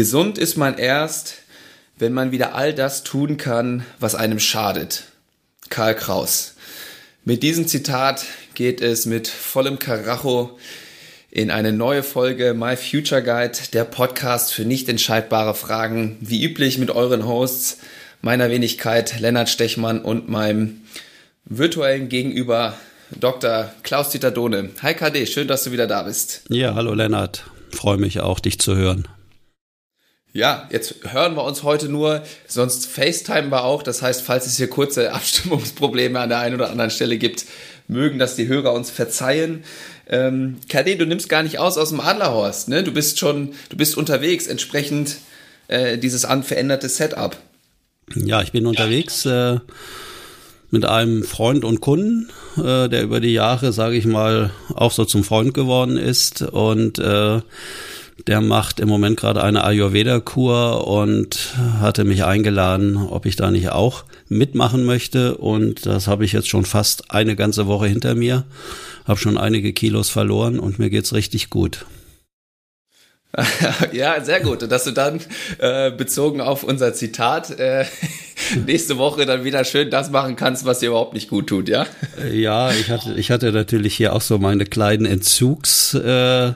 Gesund ist man erst, wenn man wieder all das tun kann, was einem schadet. Karl Kraus. Mit diesem Zitat geht es mit vollem Karacho in eine neue Folge My Future Guide, der Podcast für nicht entscheidbare Fragen, wie üblich mit euren Hosts, meiner Wenigkeit Lennart Stechmann und meinem virtuellen Gegenüber Dr. Klaus-Dieter Dohne. Hi KD, schön, dass du wieder da bist. Ja, hallo Lennart. Freue mich auch, dich zu hören. Ja, jetzt hören wir uns heute nur, sonst FaceTime wir auch. Das heißt, falls es hier kurze Abstimmungsprobleme an der einen oder anderen Stelle gibt, mögen das die Hörer uns verzeihen. Ähm, KD, du nimmst gar nicht aus aus dem Adlerhorst, ne? Du bist schon, du bist unterwegs, entsprechend äh, dieses veränderte Setup. Ja, ich bin unterwegs. Äh, mit einem Freund und Kunden, äh, der über die Jahre, sage ich mal, auch so zum Freund geworden ist und äh, der macht im Moment gerade eine Ayurveda-Kur und hatte mich eingeladen, ob ich da nicht auch mitmachen möchte. Und das habe ich jetzt schon fast eine ganze Woche hinter mir. Habe schon einige Kilos verloren und mir geht's richtig gut. ja, sehr gut. dass du dann äh, bezogen auf unser Zitat äh, nächste Woche dann wieder schön das machen kannst, was dir überhaupt nicht gut tut, ja? Ja, ich hatte, ich hatte natürlich hier auch so meine kleinen Entzugs. Äh,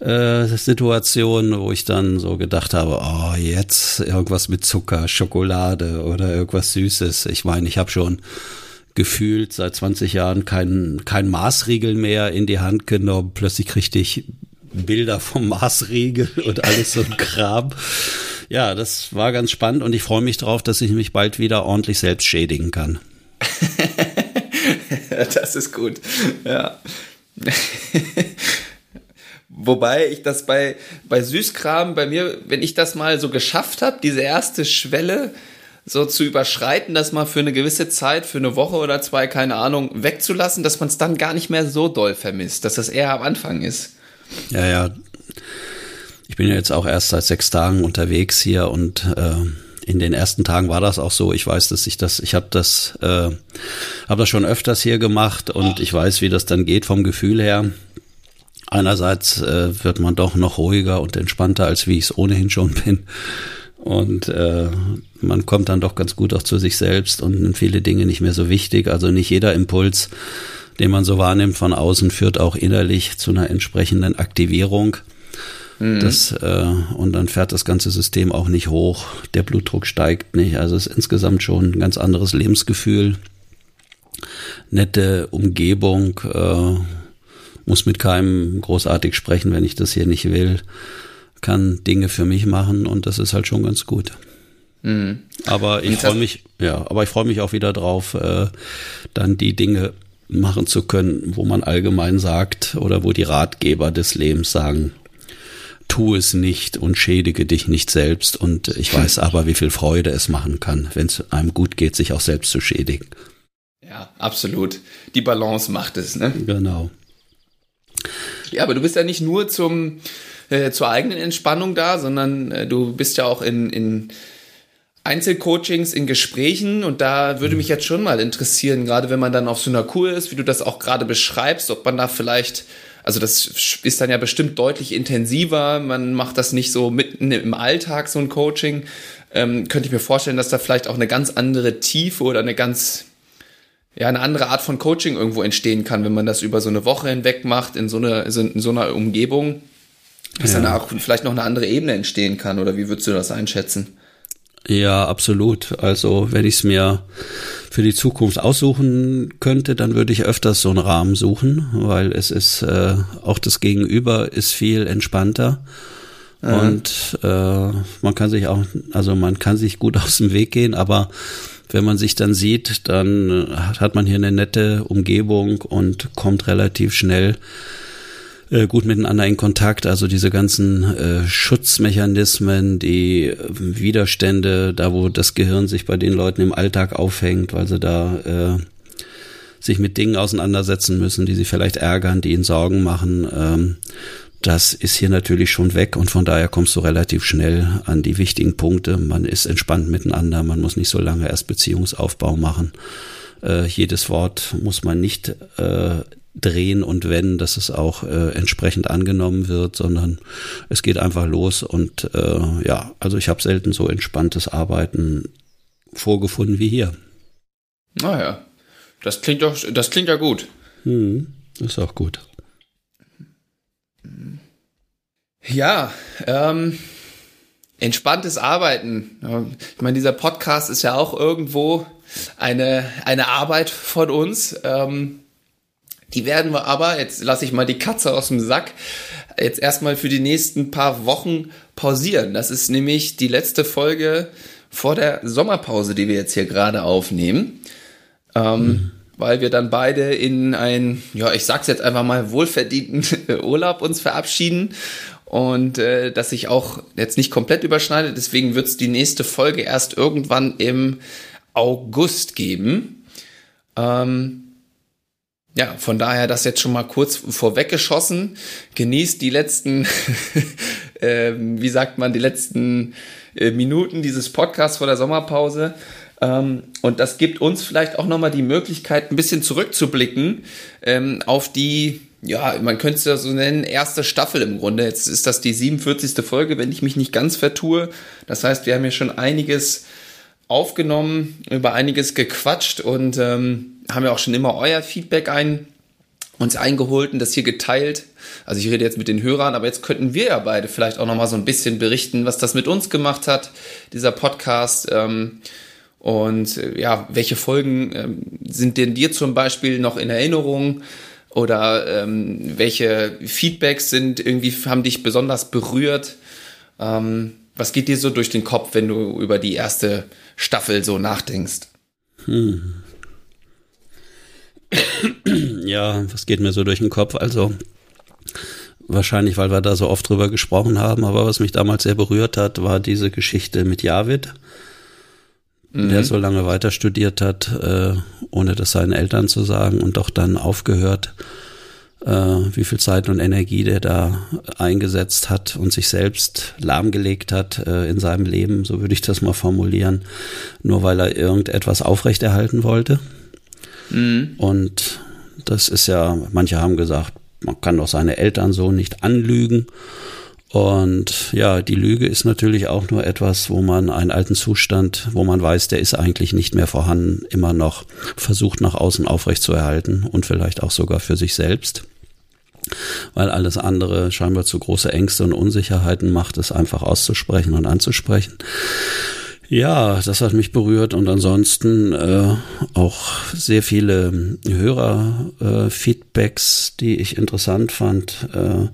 äh, Situation, wo ich dann so gedacht habe, oh, jetzt irgendwas mit Zucker, Schokolade oder irgendwas Süßes. Ich meine, ich habe schon gefühlt seit 20 Jahren kein, kein Maßriegel mehr in die Hand genommen. Plötzlich kriegte ich Bilder vom Maßriegel und alles so ein Kram. Ja, das war ganz spannend und ich freue mich drauf, dass ich mich bald wieder ordentlich selbst schädigen kann. das ist gut. Ja. Wobei ich das bei, bei Süßkram, bei mir, wenn ich das mal so geschafft habe, diese erste Schwelle so zu überschreiten, das mal für eine gewisse Zeit, für eine Woche oder zwei, keine Ahnung, wegzulassen, dass man es dann gar nicht mehr so doll vermisst, dass das eher am Anfang ist. Ja, ja. Ich bin ja jetzt auch erst seit sechs Tagen unterwegs hier und äh, in den ersten Tagen war das auch so. Ich weiß, dass ich das, ich habe das, äh, habe das schon öfters hier gemacht und ich weiß, wie das dann geht vom Gefühl her. Einerseits äh, wird man doch noch ruhiger und entspannter, als wie ich es ohnehin schon bin. Und äh, man kommt dann doch ganz gut auch zu sich selbst und nimmt viele Dinge nicht mehr so wichtig. Also nicht jeder Impuls den man so wahrnimmt von außen, führt auch innerlich zu einer entsprechenden Aktivierung. Mhm. Das, äh, und dann fährt das ganze System auch nicht hoch, der Blutdruck steigt nicht. Also es ist insgesamt schon ein ganz anderes Lebensgefühl. Nette Umgebung, äh, muss mit keinem großartig sprechen, wenn ich das hier nicht will. Kann Dinge für mich machen und das ist halt schon ganz gut. Mhm. Aber ich freue mich, ja, aber ich freue mich auch wieder drauf, äh, dann die Dinge machen zu können, wo man allgemein sagt oder wo die Ratgeber des Lebens sagen, tu es nicht und schädige dich nicht selbst. Und ich weiß aber, wie viel Freude es machen kann, wenn es einem gut geht, sich auch selbst zu schädigen. Ja, absolut. Die Balance macht es, ne? Genau. Ja, aber du bist ja nicht nur zum, äh, zur eigenen Entspannung da, sondern äh, du bist ja auch in, in Einzelcoachings in Gesprächen und da würde mich jetzt schon mal interessieren, gerade wenn man dann auf so einer Kur ist, wie du das auch gerade beschreibst, ob man da vielleicht, also das ist dann ja bestimmt deutlich intensiver, man macht das nicht so mitten im Alltag, so ein Coaching, ähm, könnte ich mir vorstellen, dass da vielleicht auch eine ganz andere Tiefe oder eine ganz, ja, eine andere Art von Coaching irgendwo entstehen kann, wenn man das über so eine Woche hinweg macht, in so, eine, in so einer Umgebung, dass ja. dann auch vielleicht noch eine andere Ebene entstehen kann, oder wie würdest du das einschätzen? Ja, absolut. Also wenn ich es mir für die Zukunft aussuchen könnte, dann würde ich öfters so einen Rahmen suchen, weil es ist äh, auch das Gegenüber ist viel entspannter. Mhm. Und äh, man kann sich auch, also man kann sich gut aus dem Weg gehen, aber wenn man sich dann sieht, dann hat man hier eine nette Umgebung und kommt relativ schnell äh, gut miteinander in Kontakt. Also diese ganzen äh, Schutzmechanismen, die äh, Widerstände, da wo das Gehirn sich bei den Leuten im Alltag aufhängt, weil sie da äh, sich mit Dingen auseinandersetzen müssen, die sie vielleicht ärgern, die ihnen Sorgen machen. Ähm, das ist hier natürlich schon weg und von daher kommst du relativ schnell an die wichtigen Punkte. Man ist entspannt miteinander, man muss nicht so lange erst Beziehungsaufbau machen. Äh, jedes Wort muss man nicht äh, drehen und wenden, dass es auch äh, entsprechend angenommen wird, sondern es geht einfach los und äh, ja, also ich habe selten so entspanntes Arbeiten vorgefunden wie hier. Naja, das klingt doch, das klingt ja gut. Hm, ist auch gut. Ja, ähm, entspanntes Arbeiten. Ich meine, dieser Podcast ist ja auch irgendwo eine, eine Arbeit von uns. Ähm, die werden wir aber, jetzt lasse ich mal die Katze aus dem Sack, jetzt erstmal für die nächsten paar Wochen pausieren. Das ist nämlich die letzte Folge vor der Sommerpause, die wir jetzt hier gerade aufnehmen. Ähm, mhm. Weil wir dann beide in ein, ja, ich sag's jetzt einfach mal, wohlverdienten Urlaub uns verabschieden und äh, dass sich auch jetzt nicht komplett überschneidet. Deswegen wird's die nächste Folge erst irgendwann im August geben. Ähm, ja, von daher das jetzt schon mal kurz vorweggeschossen. Genießt die letzten, äh, wie sagt man, die letzten äh, Minuten dieses Podcasts vor der Sommerpause. Ähm, und das gibt uns vielleicht auch nochmal die Möglichkeit, ein bisschen zurückzublicken ähm, auf die, ja, man könnte es ja so nennen, erste Staffel im Grunde. Jetzt ist das die 47. Folge, wenn ich mich nicht ganz vertue. Das heißt, wir haben ja schon einiges aufgenommen, über einiges gequatscht und ähm, haben ja auch schon immer euer Feedback ein, uns eingeholt und das hier geteilt. Also ich rede jetzt mit den Hörern, aber jetzt könnten wir ja beide vielleicht auch noch mal so ein bisschen berichten, was das mit uns gemacht hat, dieser Podcast. Ähm, und äh, ja, welche Folgen ähm, sind denn dir zum Beispiel noch in Erinnerung? Oder ähm, welche Feedbacks sind irgendwie, haben dich besonders berührt? Ähm, was geht dir so durch den Kopf, wenn du über die erste Staffel so nachdenkst? Hm. Ja, was geht mir so durch den Kopf? Also wahrscheinlich, weil wir da so oft drüber gesprochen haben, aber was mich damals sehr berührt hat, war diese Geschichte mit Javid, mhm. der so lange weiter studiert hat, äh, ohne das seinen Eltern zu sagen und doch dann aufgehört äh, wie viel Zeit und Energie der da eingesetzt hat und sich selbst lahmgelegt hat äh, in seinem Leben, so würde ich das mal formulieren, nur weil er irgendetwas aufrechterhalten wollte. Mhm. Und das ist ja, manche haben gesagt, man kann doch seine Eltern so nicht anlügen. Und ja, die Lüge ist natürlich auch nur etwas, wo man einen alten Zustand, wo man weiß, der ist eigentlich nicht mehr vorhanden, immer noch versucht nach außen aufrechtzuerhalten und vielleicht auch sogar für sich selbst weil alles andere scheinbar zu große Ängste und Unsicherheiten macht, es einfach auszusprechen und anzusprechen. Ja, das hat mich berührt und ansonsten äh, auch sehr viele Hörer-Feedbacks, äh, die ich interessant fand. Äh,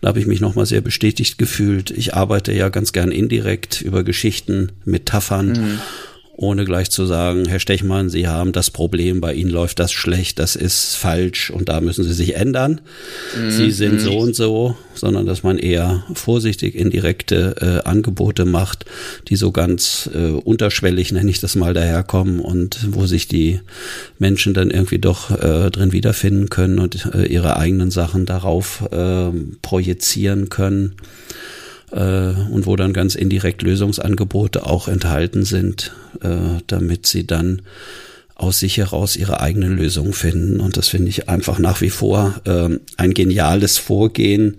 da habe ich mich nochmal sehr bestätigt gefühlt. Ich arbeite ja ganz gern indirekt über Geschichten, Metaphern. Mhm ohne gleich zu sagen, Herr Stechmann, Sie haben das Problem, bei Ihnen läuft das schlecht, das ist falsch und da müssen Sie sich ändern. Mhm. Sie sind so und so, sondern dass man eher vorsichtig indirekte äh, Angebote macht, die so ganz äh, unterschwellig, nenne ich das mal, daherkommen und wo sich die Menschen dann irgendwie doch äh, drin wiederfinden können und äh, ihre eigenen Sachen darauf äh, projizieren können und wo dann ganz indirekt Lösungsangebote auch enthalten sind, äh, damit sie dann aus sich heraus ihre eigenen Lösungen finden. Und das finde ich einfach nach wie vor äh, ein geniales Vorgehen,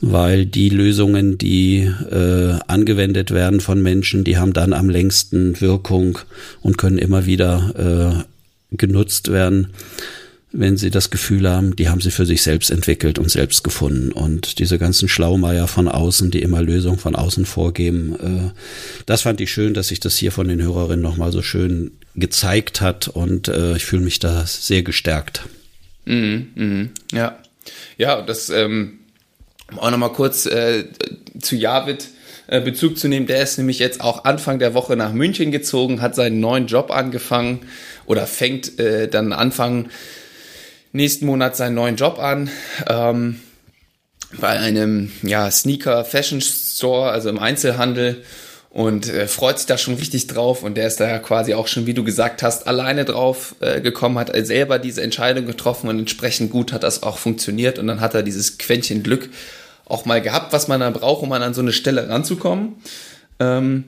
weil die Lösungen, die äh, angewendet werden von Menschen, die haben dann am längsten Wirkung und können immer wieder äh, genutzt werden wenn sie das Gefühl haben, die haben sie für sich selbst entwickelt und selbst gefunden. Und diese ganzen Schlaumeier von außen, die immer Lösungen von außen vorgeben, äh, das fand ich schön, dass sich das hier von den Hörerinnen nochmal so schön gezeigt hat und äh, ich fühle mich da sehr gestärkt. Mhm, mh, ja. Ja, das ähm, auch nochmal kurz äh, zu Javid äh, Bezug zu nehmen. Der ist nämlich jetzt auch Anfang der Woche nach München gezogen, hat seinen neuen Job angefangen oder fängt äh, dann Anfang nächsten Monat seinen neuen Job an. Ähm, bei einem ja, Sneaker Fashion Store, also im Einzelhandel und äh, freut sich da schon richtig drauf und der ist da ja quasi auch schon, wie du gesagt hast, alleine drauf äh, gekommen, hat selber diese Entscheidung getroffen und entsprechend gut hat das auch funktioniert und dann hat er dieses Quäntchen Glück auch mal gehabt, was man dann braucht, um an so eine Stelle ranzukommen. Ähm,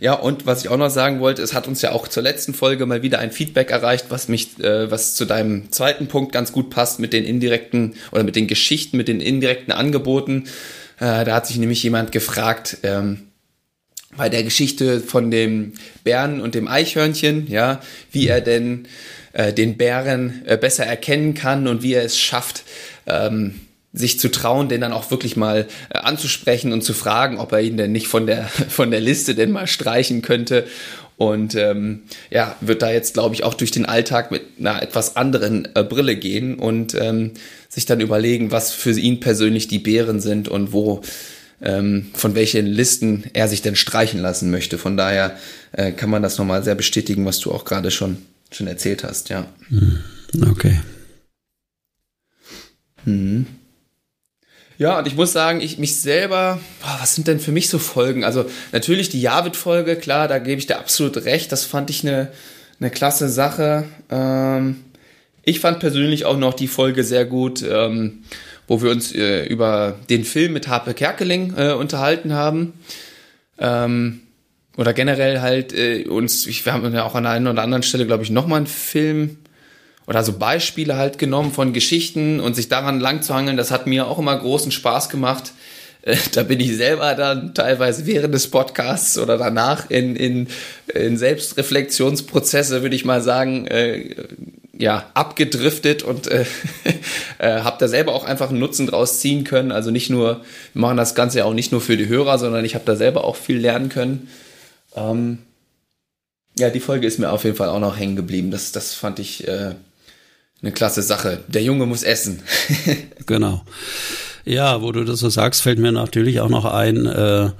Ja, und was ich auch noch sagen wollte, es hat uns ja auch zur letzten Folge mal wieder ein Feedback erreicht, was mich, äh, was zu deinem zweiten Punkt ganz gut passt mit den indirekten oder mit den Geschichten, mit den indirekten Angeboten. Äh, da hat sich nämlich jemand gefragt, ähm, bei der Geschichte von dem Bären und dem Eichhörnchen, ja, wie er denn äh, den Bären äh, besser erkennen kann und wie er es schafft, ähm, sich zu trauen, den dann auch wirklich mal äh, anzusprechen und zu fragen, ob er ihn denn nicht von der, von der Liste denn mal streichen könnte. Und ähm, ja, wird da jetzt, glaube ich, auch durch den Alltag mit einer etwas anderen äh, Brille gehen und ähm, sich dann überlegen, was für ihn persönlich die Bären sind und wo ähm, von welchen Listen er sich denn streichen lassen möchte. Von daher äh, kann man das nochmal sehr bestätigen, was du auch gerade schon, schon erzählt hast, ja. Hm, okay. Mhm. Ja, und ich muss sagen, ich mich selber, boah, was sind denn für mich so Folgen? Also natürlich die Javid-Folge, klar, da gebe ich dir absolut recht. Das fand ich eine, eine klasse Sache. Ähm, ich fand persönlich auch noch die Folge sehr gut, ähm, wo wir uns äh, über den Film mit Harpe Kerkeling äh, unterhalten haben. Ähm, oder generell halt äh, uns, ich, wir haben ja auch an der einen oder anderen Stelle, glaube ich, nochmal einen Film oder so Beispiele halt genommen von Geschichten und sich daran lang zu hangeln, das hat mir auch immer großen Spaß gemacht. Äh, da bin ich selber dann teilweise während des Podcasts oder danach in, in, in Selbstreflexionsprozesse, würde ich mal sagen, äh, ja, abgedriftet und äh, äh, habe da selber auch einfach einen Nutzen draus ziehen können. Also nicht nur, wir machen das Ganze ja auch nicht nur für die Hörer, sondern ich habe da selber auch viel lernen können. Ähm, ja, die Folge ist mir auf jeden Fall auch noch hängen geblieben. Das, das fand ich äh, eine klasse Sache. Der Junge muss essen. genau. Ja, wo du das so sagst, fällt mir natürlich auch noch ein, äh,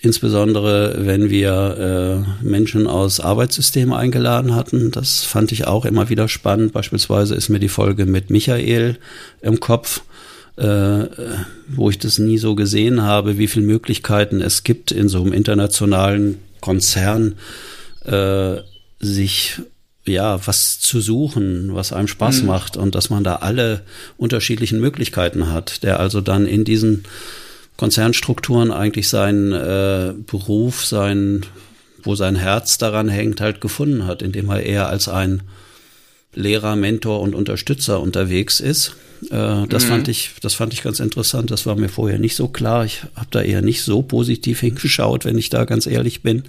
insbesondere wenn wir äh, Menschen aus Arbeitssystemen eingeladen hatten. Das fand ich auch immer wieder spannend. Beispielsweise ist mir die Folge mit Michael im Kopf, äh, wo ich das nie so gesehen habe, wie viele Möglichkeiten es gibt in so einem internationalen Konzern, äh, sich ja, was zu suchen, was einem Spaß mhm. macht und dass man da alle unterschiedlichen Möglichkeiten hat, der also dann in diesen Konzernstrukturen eigentlich seinen äh, Beruf, sein, wo sein Herz daran hängt, halt gefunden hat, indem er eher als ein Lehrer, Mentor und Unterstützer unterwegs ist. Äh, das mhm. fand ich, das fand ich ganz interessant. Das war mir vorher nicht so klar. Ich habe da eher nicht so positiv hingeschaut, wenn ich da ganz ehrlich bin.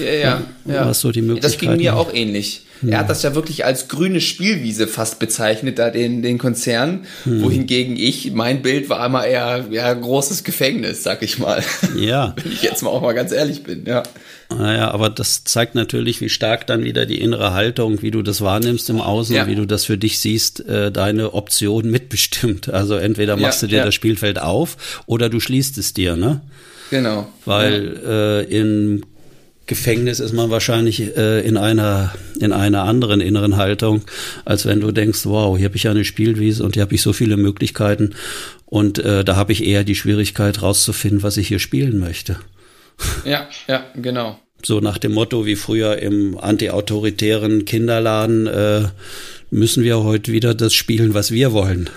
Ja, ja. ja. So die Möglichkeiten. Das ging mir auch ähnlich. Er hat das ja wirklich als grüne Spielwiese fast bezeichnet, da den, den Konzern, hm. wohingegen ich, mein Bild war immer eher ja, großes Gefängnis, sag ich mal. Ja. Wenn ich jetzt mal auch mal ganz ehrlich bin, ja. Naja, aber das zeigt natürlich, wie stark dann wieder die innere Haltung, wie du das wahrnimmst im Außen, ja. wie du das für dich siehst, äh, deine Option mitbestimmt. Also entweder machst ja, du dir ja. das Spielfeld auf oder du schließt es dir, ne? Genau. Weil äh, in Gefängnis ist man wahrscheinlich äh, in einer in einer anderen inneren Haltung, als wenn du denkst, wow, hier habe ich eine Spielwiese und hier habe ich so viele Möglichkeiten und äh, da habe ich eher die Schwierigkeit rauszufinden, was ich hier spielen möchte. Ja, ja, genau. So nach dem Motto wie früher im antiautoritären Kinderladen äh, müssen wir heute wieder das spielen, was wir wollen.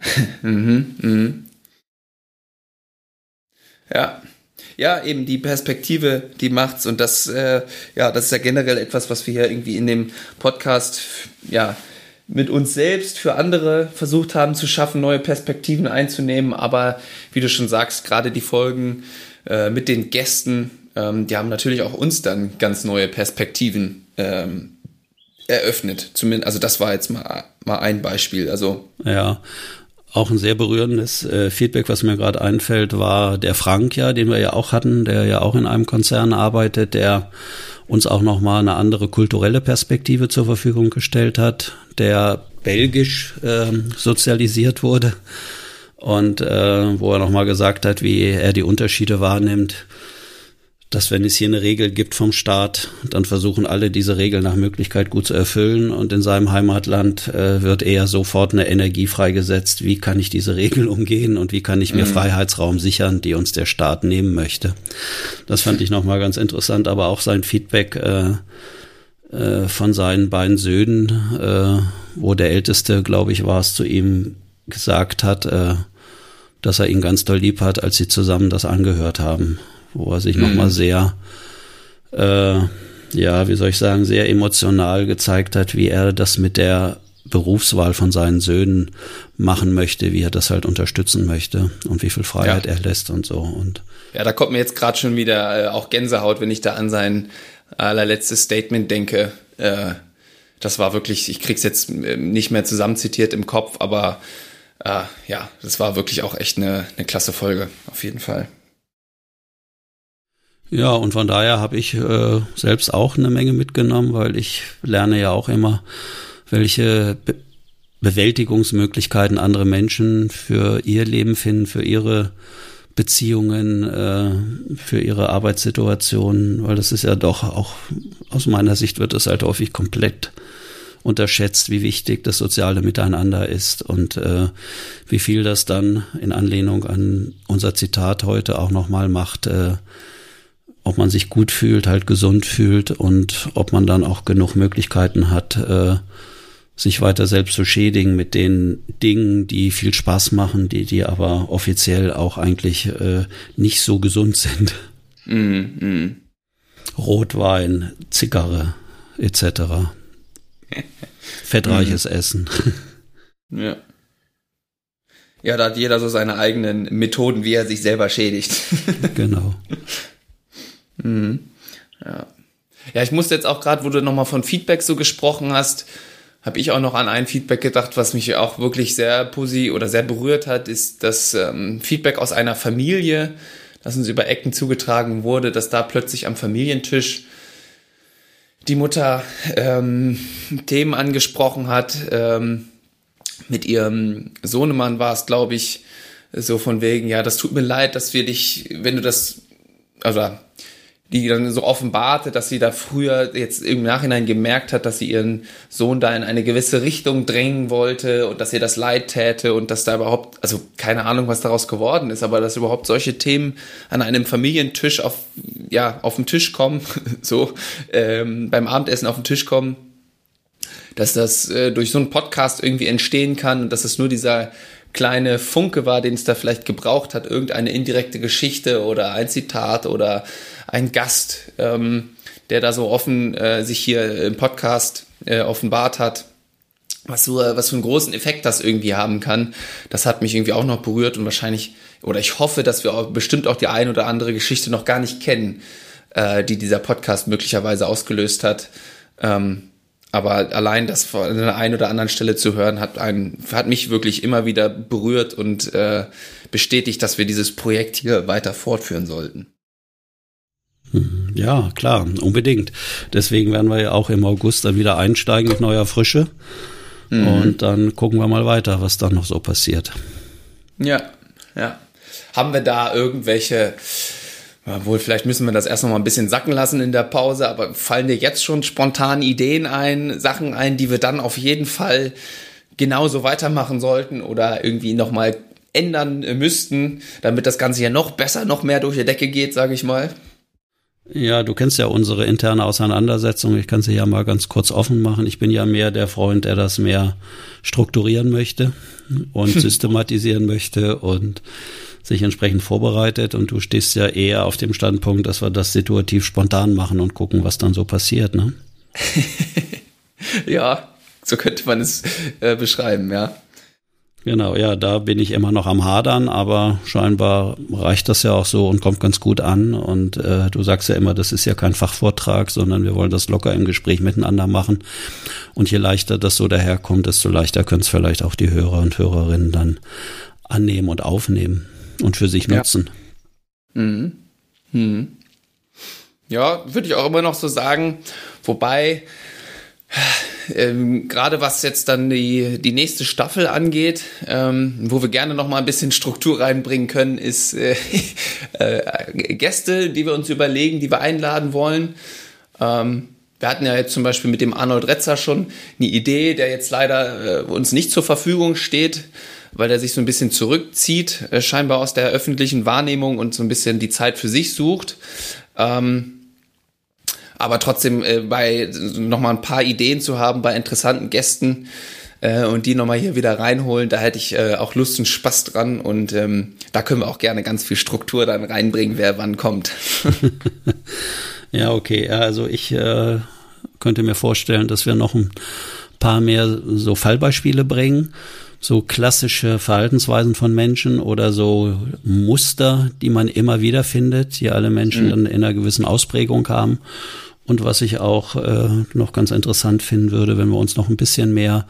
mhm, mhm. Ja, ja, eben die Perspektive, die macht's und das, äh, ja, das ist ja generell etwas, was wir hier irgendwie in dem Podcast, ja, mit uns selbst für andere versucht haben zu schaffen, neue Perspektiven einzunehmen. Aber wie du schon sagst, gerade die Folgen äh, mit den Gästen, ähm, die haben natürlich auch uns dann ganz neue Perspektiven ähm, eröffnet. Zumindest, also das war jetzt mal, mal ein Beispiel. Also ja, auch ein sehr berührendes äh, Feedback, was mir gerade einfällt, war der Frank ja, den wir ja auch hatten, der ja auch in einem Konzern arbeitet, der uns auch nochmal eine andere kulturelle Perspektive zur Verfügung gestellt hat, der belgisch äh, sozialisiert wurde und äh, wo er nochmal gesagt hat, wie er die Unterschiede wahrnimmt dass wenn es hier eine Regel gibt vom Staat, dann versuchen alle diese Regel nach Möglichkeit gut zu erfüllen und in seinem Heimatland äh, wird eher sofort eine Energie freigesetzt, wie kann ich diese Regel umgehen und wie kann ich mir mhm. Freiheitsraum sichern, die uns der Staat nehmen möchte. Das fand ich nochmal ganz interessant, aber auch sein Feedback äh, äh, von seinen beiden Söhnen, äh, wo der Älteste, glaube ich, war es, zu ihm gesagt hat, äh, dass er ihn ganz doll lieb hat, als sie zusammen das angehört haben wo er sich mhm. nochmal sehr, äh, ja, wie soll ich sagen, sehr emotional gezeigt hat, wie er das mit der Berufswahl von seinen Söhnen machen möchte, wie er das halt unterstützen möchte und wie viel Freiheit ja. er lässt und so. Und ja, da kommt mir jetzt gerade schon wieder äh, auch Gänsehaut, wenn ich da an sein allerletztes Statement denke. Äh, das war wirklich, ich krieg's jetzt äh, nicht mehr zusammenzitiert im Kopf, aber äh, ja, das war wirklich auch echt eine, eine klasse Folge, auf jeden Fall. Ja, und von daher habe ich äh, selbst auch eine Menge mitgenommen, weil ich lerne ja auch immer, welche Be Bewältigungsmöglichkeiten andere Menschen für ihr Leben finden, für ihre Beziehungen, äh, für ihre Arbeitssituation, weil das ist ja doch auch aus meiner Sicht wird das halt häufig komplett unterschätzt, wie wichtig das soziale Miteinander ist und äh, wie viel das dann in Anlehnung an unser Zitat heute auch nochmal macht, äh, ob man sich gut fühlt, halt gesund fühlt und ob man dann auch genug Möglichkeiten hat, äh, sich weiter selbst zu schädigen mit den Dingen, die viel Spaß machen, die, die aber offiziell auch eigentlich äh, nicht so gesund sind. Mm, mm. Rotwein, Zigarre etc. Fettreiches mhm. Essen. Ja. Ja, da hat jeder so seine eigenen Methoden, wie er sich selber schädigt. genau. Mhm. Ja. Ja, ich musste jetzt auch gerade, wo du nochmal von Feedback so gesprochen hast, habe ich auch noch an ein Feedback gedacht, was mich auch wirklich sehr positiv oder sehr berührt hat, ist das ähm, Feedback aus einer Familie, das uns über Ecken zugetragen wurde, dass da plötzlich am Familientisch die Mutter ähm, Themen angesprochen hat. Ähm, mit ihrem Sohnemann war es, glaube ich, so von wegen, ja, das tut mir leid, dass wir dich, wenn du das, also die dann so offenbarte, dass sie da früher jetzt im Nachhinein gemerkt hat, dass sie ihren Sohn da in eine gewisse Richtung drängen wollte und dass ihr das leid täte und dass da überhaupt, also keine Ahnung, was daraus geworden ist, aber dass überhaupt solche Themen an einem Familientisch auf, ja, auf den Tisch kommen, so, ähm, beim Abendessen auf den Tisch kommen, dass das äh, durch so einen Podcast irgendwie entstehen kann und dass es nur dieser kleine Funke war, den es da vielleicht gebraucht hat, irgendeine indirekte Geschichte oder ein Zitat oder ein Gast, ähm, der da so offen äh, sich hier im Podcast äh, offenbart hat. Was, so, was für einen großen Effekt das irgendwie haben kann, das hat mich irgendwie auch noch berührt und wahrscheinlich, oder ich hoffe, dass wir auch bestimmt auch die ein oder andere Geschichte noch gar nicht kennen, äh, die dieser Podcast möglicherweise ausgelöst hat. Ähm, aber allein das von der einen oder anderen Stelle zu hören, hat, einen, hat mich wirklich immer wieder berührt und äh, bestätigt, dass wir dieses Projekt hier weiter fortführen sollten. Hm, ja, klar, unbedingt. Deswegen werden wir ja auch im August dann wieder einsteigen mit neuer Frische. Mhm. Und dann gucken wir mal weiter, was dann noch so passiert. Ja, ja. Haben wir da irgendwelche, wohl vielleicht müssen wir das erst noch mal ein bisschen sacken lassen in der Pause, aber fallen dir jetzt schon spontan Ideen ein, Sachen ein, die wir dann auf jeden Fall genauso weitermachen sollten oder irgendwie noch mal ändern müssten, damit das Ganze ja noch besser, noch mehr durch die Decke geht, sage ich mal? Ja, du kennst ja unsere interne Auseinandersetzung. Ich kann sie ja mal ganz kurz offen machen. Ich bin ja mehr der Freund, der das mehr strukturieren möchte und systematisieren möchte und sich entsprechend vorbereitet. Und du stehst ja eher auf dem Standpunkt, dass wir das situativ spontan machen und gucken, was dann so passiert, ne? ja, so könnte man es äh, beschreiben, ja. Genau, ja, da bin ich immer noch am Hadern, aber scheinbar reicht das ja auch so und kommt ganz gut an. Und äh, du sagst ja immer, das ist ja kein Fachvortrag, sondern wir wollen das locker im Gespräch miteinander machen. Und je leichter das so daherkommt, desto leichter können es vielleicht auch die Hörer und Hörerinnen dann annehmen und aufnehmen und für sich nutzen. Ja. Mhm. Mhm. Ja, würde ich auch immer noch so sagen. Wobei, ähm, gerade was jetzt dann die, die nächste Staffel angeht, ähm, wo wir gerne noch mal ein bisschen Struktur reinbringen können, ist äh, äh, Gäste, die wir uns überlegen, die wir einladen wollen. Ähm, wir hatten ja jetzt zum Beispiel mit dem Arnold Retzer schon eine Idee, der jetzt leider äh, uns nicht zur Verfügung steht, weil er sich so ein bisschen zurückzieht, äh, scheinbar aus der öffentlichen Wahrnehmung und so ein bisschen die Zeit für sich sucht. Ähm, aber trotzdem äh, bei noch mal ein paar Ideen zu haben bei interessanten Gästen, äh, und die nochmal hier wieder reinholen. Da hätte ich äh, auch Lust und Spaß dran und ähm, da können wir auch gerne ganz viel Struktur dann reinbringen, wer wann kommt. ja, okay. Also ich äh, könnte mir vorstellen, dass wir noch ein paar mehr so Fallbeispiele bringen so klassische Verhaltensweisen von Menschen oder so Muster, die man immer wieder findet, die alle Menschen mhm. dann in einer gewissen Ausprägung haben. Und was ich auch äh, noch ganz interessant finden würde, wenn wir uns noch ein bisschen mehr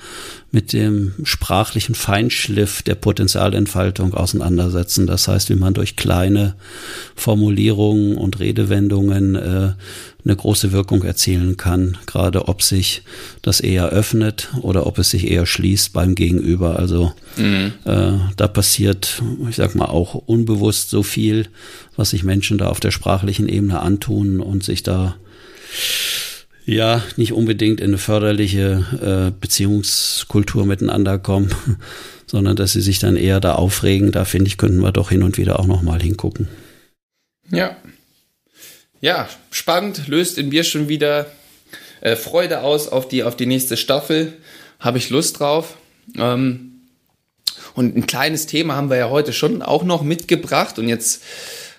mit dem sprachlichen Feinschliff der Potenzialentfaltung auseinandersetzen. Das heißt, wie man durch kleine Formulierungen und Redewendungen äh, eine große Wirkung erzielen kann, gerade ob sich das eher öffnet oder ob es sich eher schließt beim Gegenüber. Also mhm. äh, da passiert, ich sag mal, auch unbewusst so viel, was sich Menschen da auf der sprachlichen Ebene antun und sich da ja nicht unbedingt in eine förderliche äh, Beziehungskultur miteinander kommen, sondern dass sie sich dann eher da aufregen. Da finde ich, könnten wir doch hin und wieder auch noch mal hingucken. Ja. Ja, spannend, löst in mir schon wieder äh, Freude aus auf die, auf die nächste Staffel. Habe ich Lust drauf. Ähm, und ein kleines Thema haben wir ja heute schon auch noch mitgebracht. Und jetzt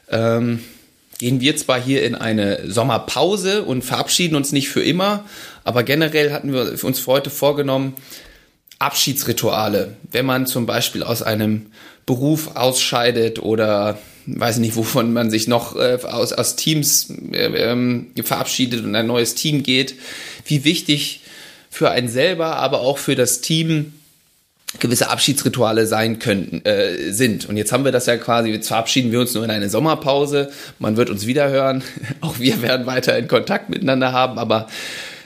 ähm, gehen wir zwar hier in eine Sommerpause und verabschieden uns nicht für immer, aber generell hatten wir uns für heute vorgenommen, Abschiedsrituale. Wenn man zum Beispiel aus einem Beruf ausscheidet oder weiß nicht, wovon man sich noch äh, aus, aus Teams äh, ähm, verabschiedet und ein neues Team geht, wie wichtig für einen selber, aber auch für das Team gewisse Abschiedsrituale sein könnten, äh, sind. Und jetzt haben wir das ja quasi, jetzt verabschieden wir uns nur in eine Sommerpause. Man wird uns wieder hören. Auch wir werden weiter in Kontakt miteinander haben, aber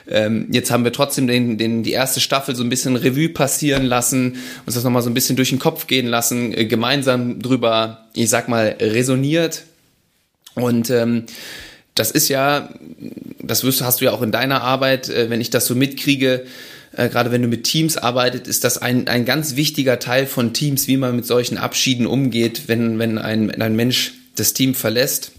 ähm, jetzt haben wir trotzdem den, den, die erste Staffel so ein bisschen Revue passieren lassen, uns das nochmal so ein bisschen durch den Kopf gehen lassen, äh, gemeinsam drüber, ich sag mal, resoniert. Und ähm, das ist ja, das wirst, hast du ja auch in deiner Arbeit, äh, wenn ich das so mitkriege, äh, gerade wenn du mit Teams arbeitet, ist das ein, ein ganz wichtiger Teil von Teams, wie man mit solchen Abschieden umgeht, wenn, wenn ein, ein Mensch das Team verlässt.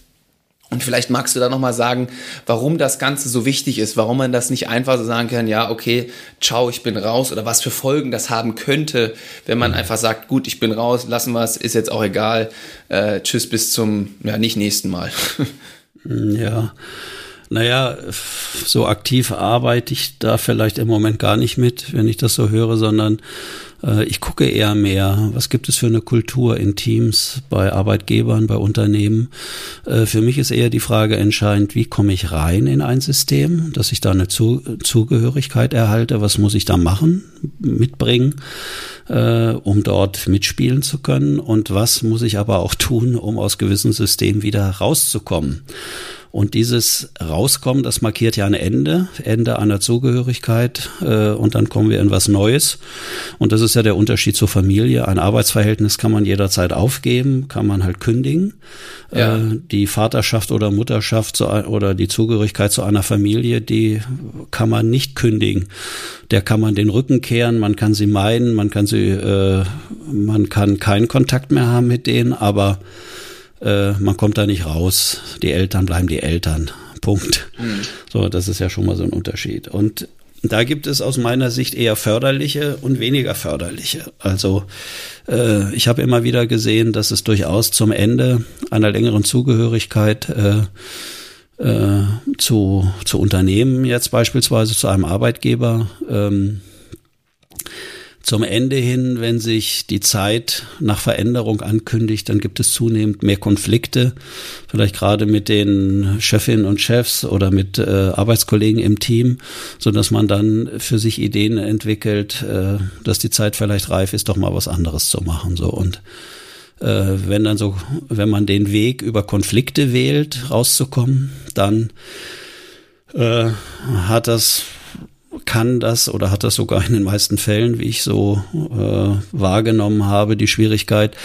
Und vielleicht magst du da nochmal sagen, warum das Ganze so wichtig ist, warum man das nicht einfach so sagen kann, ja, okay, ciao, ich bin raus oder was für Folgen das haben könnte, wenn man einfach sagt, gut, ich bin raus, lassen wir es, ist jetzt auch egal, äh, tschüss bis zum, ja, nicht nächsten Mal. ja, naja, so aktiv arbeite ich da vielleicht im Moment gar nicht mit, wenn ich das so höre, sondern äh, ich gucke eher mehr, was gibt es für eine Kultur in Teams, bei Arbeitgebern, bei Unternehmen. Äh, für mich ist eher die Frage entscheidend, wie komme ich rein in ein System, dass ich da eine Zu Zugehörigkeit erhalte, was muss ich da machen, mitbringen, äh, um dort mitspielen zu können und was muss ich aber auch tun, um aus gewissen Systemen wieder rauszukommen. Und dieses Rauskommen, das markiert ja ein Ende, Ende einer Zugehörigkeit äh, und dann kommen wir in was Neues. Und das ist ja der Unterschied zur Familie. Ein Arbeitsverhältnis kann man jederzeit aufgeben, kann man halt kündigen. Ja. Äh, die Vaterschaft oder Mutterschaft zu, oder die Zugehörigkeit zu einer Familie, die kann man nicht kündigen. Der kann man den Rücken kehren, man kann sie meiden, man kann sie, äh, man kann keinen Kontakt mehr haben mit denen, aber äh, man kommt da nicht raus. Die Eltern bleiben die Eltern. Punkt. Mhm. So, das ist ja schon mal so ein Unterschied. Und da gibt es aus meiner Sicht eher förderliche und weniger förderliche. Also äh, ich habe immer wieder gesehen, dass es durchaus zum Ende einer längeren Zugehörigkeit äh, äh, zu, zu Unternehmen jetzt beispielsweise zu einem Arbeitgeber ähm, zum Ende hin, wenn sich die Zeit nach Veränderung ankündigt, dann gibt es zunehmend mehr Konflikte, vielleicht gerade mit den Chefinnen und Chefs oder mit äh, Arbeitskollegen im Team, so dass man dann für sich Ideen entwickelt, äh, dass die Zeit vielleicht reif ist, doch mal was anderes zu machen. So und äh, wenn dann so, wenn man den Weg über Konflikte wählt, rauszukommen, dann äh, hat das kann das oder hat das sogar in den meisten Fällen, wie ich so äh, wahrgenommen habe, die Schwierigkeit,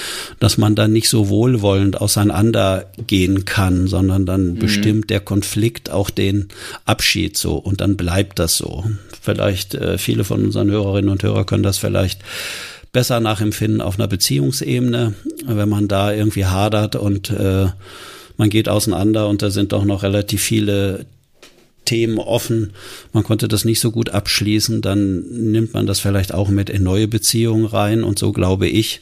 dass man dann nicht so wohlwollend auseinandergehen kann, sondern dann mhm. bestimmt der Konflikt auch den Abschied so und dann bleibt das so. Vielleicht äh, viele von unseren Hörerinnen und Hörern können das vielleicht besser nachempfinden auf einer Beziehungsebene, wenn man da irgendwie hadert und äh, man geht auseinander und da sind doch noch relativ viele Themen offen, man konnte das nicht so gut abschließen, dann nimmt man das vielleicht auch mit in neue Beziehungen rein und so glaube ich,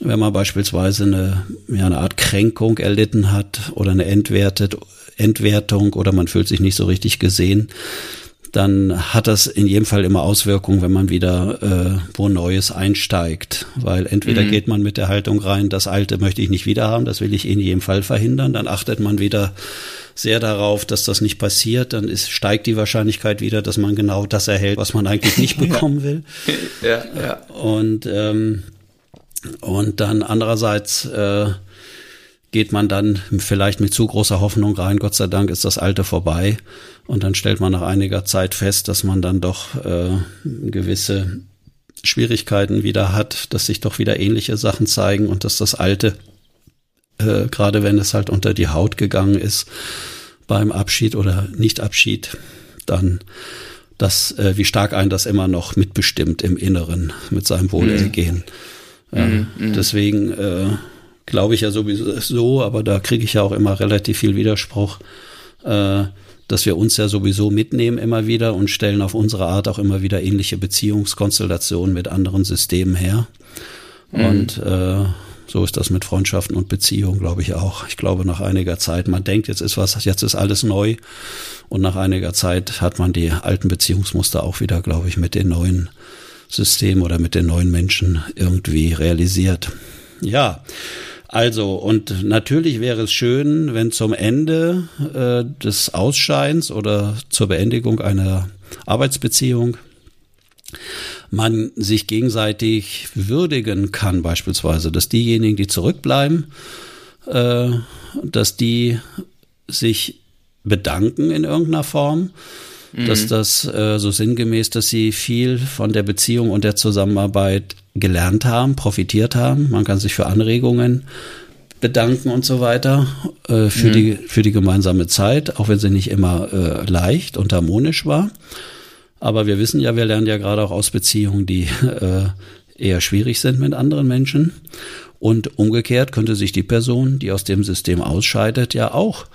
wenn man beispielsweise eine, ja, eine Art Kränkung erlitten hat oder eine Entwertet, Entwertung oder man fühlt sich nicht so richtig gesehen, dann hat das in jedem Fall immer Auswirkungen, wenn man wieder äh, wo Neues einsteigt. Weil entweder mhm. geht man mit der Haltung rein, das Alte möchte ich nicht wieder haben, das will ich in jedem Fall verhindern, dann achtet man wieder sehr darauf, dass das nicht passiert, dann ist, steigt die Wahrscheinlichkeit wieder, dass man genau das erhält, was man eigentlich nicht bekommen will. ja, ja. Und, ähm, und dann andererseits äh, geht man dann vielleicht mit zu großer Hoffnung rein, Gott sei Dank ist das Alte vorbei. Und dann stellt man nach einiger Zeit fest, dass man dann doch äh, gewisse Schwierigkeiten wieder hat, dass sich doch wieder ähnliche Sachen zeigen und dass das Alte, äh, gerade wenn es halt unter die Haut gegangen ist, beim Abschied oder Nicht-Abschied, dann das, äh, wie stark ein das immer noch mitbestimmt im Inneren mit seinem Wohlergehen. Mhm. Äh, mhm. Deswegen äh, glaube ich ja sowieso so, aber da kriege ich ja auch immer relativ viel Widerspruch, äh, dass wir uns ja sowieso mitnehmen immer wieder und stellen auf unsere Art auch immer wieder ähnliche Beziehungskonstellationen mit anderen Systemen her. Mhm. Und äh, so ist das mit Freundschaften und Beziehungen, glaube ich auch. Ich glaube, nach einiger Zeit, man denkt, jetzt ist was, jetzt ist alles neu. Und nach einiger Zeit hat man die alten Beziehungsmuster auch wieder, glaube ich, mit den neuen Systemen oder mit den neuen Menschen irgendwie realisiert. Ja, also, und natürlich wäre es schön, wenn zum Ende äh, des Ausscheins oder zur Beendigung einer Arbeitsbeziehung man sich gegenseitig würdigen kann, beispielsweise, dass diejenigen, die zurückbleiben, äh, dass die sich bedanken in irgendeiner Form, mhm. dass das äh, so sinngemäß, dass sie viel von der Beziehung und der Zusammenarbeit gelernt haben, profitiert haben. Man kann sich für Anregungen bedanken und so weiter äh, für, mhm. die, für die gemeinsame Zeit, auch wenn sie nicht immer äh, leicht und harmonisch war. Aber wir wissen ja, wir lernen ja gerade auch aus Beziehungen, die äh, eher schwierig sind mit anderen Menschen. Und umgekehrt könnte sich die Person, die aus dem System ausscheidet, ja auch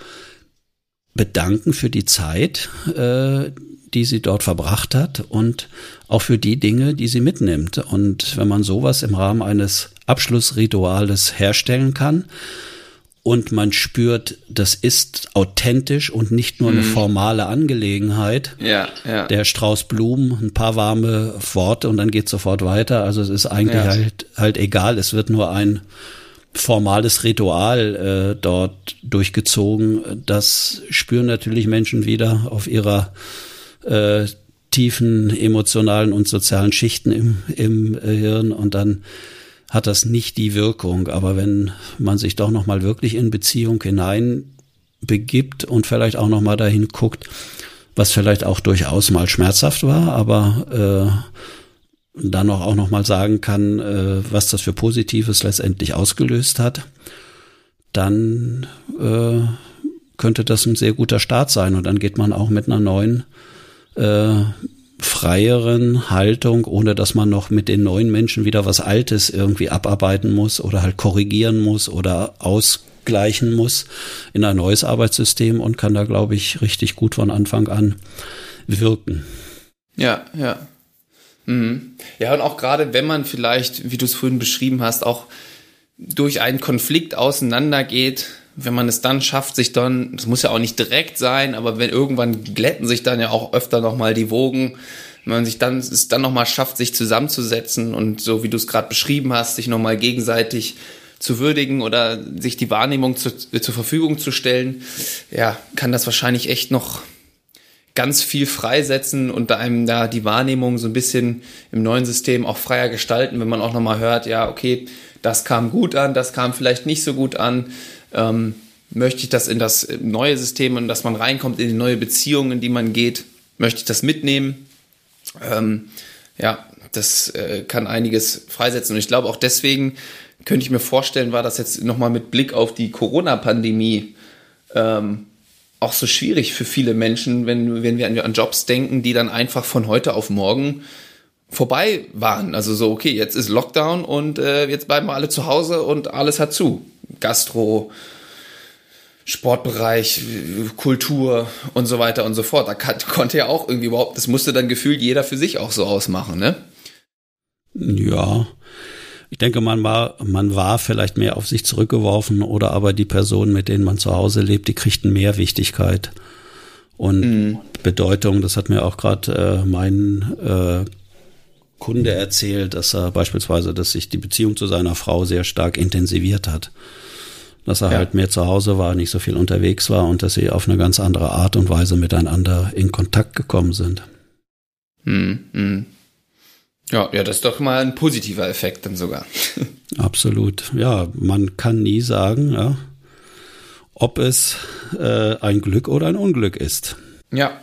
bedanken für die Zeit, äh, die sie dort verbracht hat und auch für die Dinge, die sie mitnimmt. Und wenn man sowas im Rahmen eines Abschlussrituales herstellen kann, und man spürt, das ist authentisch und nicht nur eine mhm. formale Angelegenheit. Ja, ja. Der Strauß Blumen, ein paar warme Worte und dann geht sofort weiter. Also es ist eigentlich ja. halt, halt egal. Es wird nur ein formales Ritual äh, dort durchgezogen. Das spüren natürlich Menschen wieder auf ihrer äh, tiefen emotionalen und sozialen Schichten im, im Hirn und dann hat das nicht die Wirkung. Aber wenn man sich doch nochmal wirklich in Beziehung hinein begibt und vielleicht auch nochmal dahin guckt, was vielleicht auch durchaus mal schmerzhaft war, aber äh, dann auch, auch nochmal sagen kann, äh, was das für Positives letztendlich ausgelöst hat, dann äh, könnte das ein sehr guter Start sein. Und dann geht man auch mit einer neuen äh, freieren Haltung, ohne dass man noch mit den neuen Menschen wieder was Altes irgendwie abarbeiten muss oder halt korrigieren muss oder ausgleichen muss in ein neues Arbeitssystem und kann da, glaube ich, richtig gut von Anfang an wirken. Ja, ja. Mhm. Ja, und auch gerade wenn man vielleicht, wie du es vorhin beschrieben hast, auch durch einen Konflikt auseinandergeht, wenn man es dann schafft, sich dann, das muss ja auch nicht direkt sein, aber wenn irgendwann glätten sich dann ja auch öfter nochmal die Wogen, wenn man sich dann, es dann nochmal schafft, sich zusammenzusetzen und so wie du es gerade beschrieben hast, sich nochmal gegenseitig zu würdigen oder sich die Wahrnehmung zu, zur Verfügung zu stellen, ja, kann das wahrscheinlich echt noch ganz viel freisetzen und einem da die Wahrnehmung so ein bisschen im neuen System auch freier gestalten, wenn man auch nochmal hört, ja, okay, das kam gut an, das kam vielleicht nicht so gut an ähm, möchte ich das in das neue System, in das man reinkommt, in die neue Beziehung, in die man geht, möchte ich das mitnehmen. Ähm, ja, das äh, kann einiges freisetzen. Und ich glaube auch deswegen könnte ich mir vorstellen, war das jetzt nochmal mit Blick auf die Corona-Pandemie ähm, auch so schwierig für viele Menschen, wenn, wenn wir an, an Jobs denken, die dann einfach von heute auf morgen vorbei waren. Also so, okay, jetzt ist Lockdown und äh, jetzt bleiben wir alle zu Hause und alles hat zu. Gastro, Sportbereich, Kultur und so weiter und so fort. Da konnte ja auch irgendwie überhaupt, das musste dann gefühlt jeder für sich auch so ausmachen, ne? Ja. Ich denke, man war, man war vielleicht mehr auf sich zurückgeworfen oder aber die Personen, mit denen man zu Hause lebt, die kriegten mehr Wichtigkeit und mhm. Bedeutung. Das hat mir auch gerade äh, mein äh, Kunde erzählt, dass er beispielsweise, dass sich die Beziehung zu seiner Frau sehr stark intensiviert hat. Dass er ja. halt mehr zu Hause war, nicht so viel unterwegs war und dass sie auf eine ganz andere Art und Weise miteinander in Kontakt gekommen sind. Hm, hm. Ja, ja, das ist doch mal ein positiver Effekt dann sogar. Absolut. Ja, man kann nie sagen, ja, ob es äh, ein Glück oder ein Unglück ist. Ja,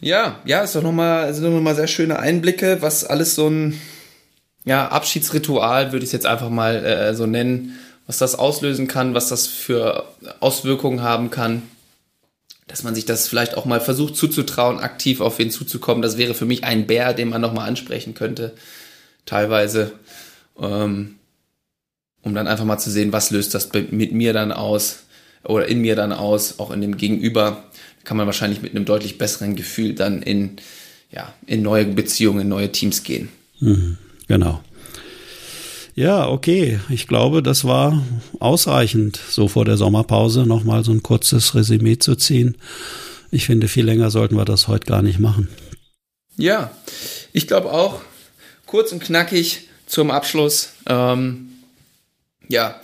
ja, ja, ist doch nochmal, sind noch mal sehr schöne Einblicke, was alles so ein ja, Abschiedsritual, würde ich es jetzt einfach mal äh, so nennen, was das auslösen kann, was das für Auswirkungen haben kann. Dass man sich das vielleicht auch mal versucht zuzutrauen, aktiv auf wen zuzukommen. Das wäre für mich ein Bär, den man nochmal ansprechen könnte, teilweise. Ähm, um dann einfach mal zu sehen, was löst das mit mir dann aus oder in mir dann aus, auch in dem Gegenüber kann man wahrscheinlich mit einem deutlich besseren Gefühl dann in, ja, in neue Beziehungen, in neue Teams gehen. Mhm, genau. Ja, okay. Ich glaube, das war ausreichend, so vor der Sommerpause nochmal so ein kurzes Resümee zu ziehen. Ich finde, viel länger sollten wir das heute gar nicht machen. Ja, ich glaube auch, kurz und knackig zum Abschluss. Ähm, ja,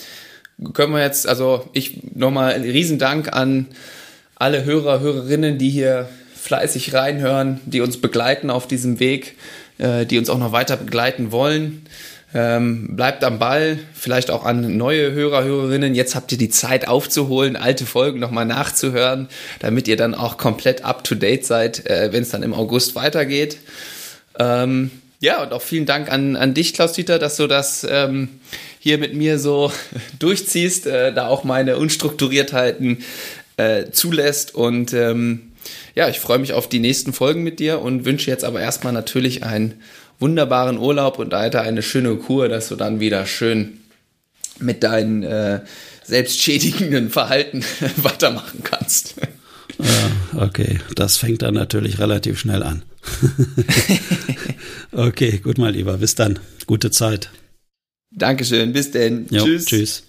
können wir jetzt, also ich nochmal einen Riesendank an alle Hörer, Hörerinnen, die hier fleißig reinhören, die uns begleiten auf diesem Weg, äh, die uns auch noch weiter begleiten wollen. Ähm, bleibt am Ball, vielleicht auch an neue Hörer, Hörerinnen. Jetzt habt ihr die Zeit aufzuholen, alte Folgen nochmal nachzuhören, damit ihr dann auch komplett up to date seid, äh, wenn es dann im August weitergeht. Ähm, ja, und auch vielen Dank an, an dich, Klaus-Dieter, dass du das ähm, hier mit mir so durchziehst, äh, da auch meine Unstrukturiertheiten äh, zulässt. Und ähm, ja, ich freue mich auf die nächsten Folgen mit dir und wünsche jetzt aber erstmal natürlich einen wunderbaren Urlaub und weiter eine schöne Kur, dass du dann wieder schön mit deinen äh, selbstschädigenden Verhalten weitermachen kannst. Ja, okay, das fängt dann natürlich relativ schnell an. okay, gut mal lieber, bis dann. Gute Zeit. Dankeschön, bis denn. Jo, tschüss. Tschüss.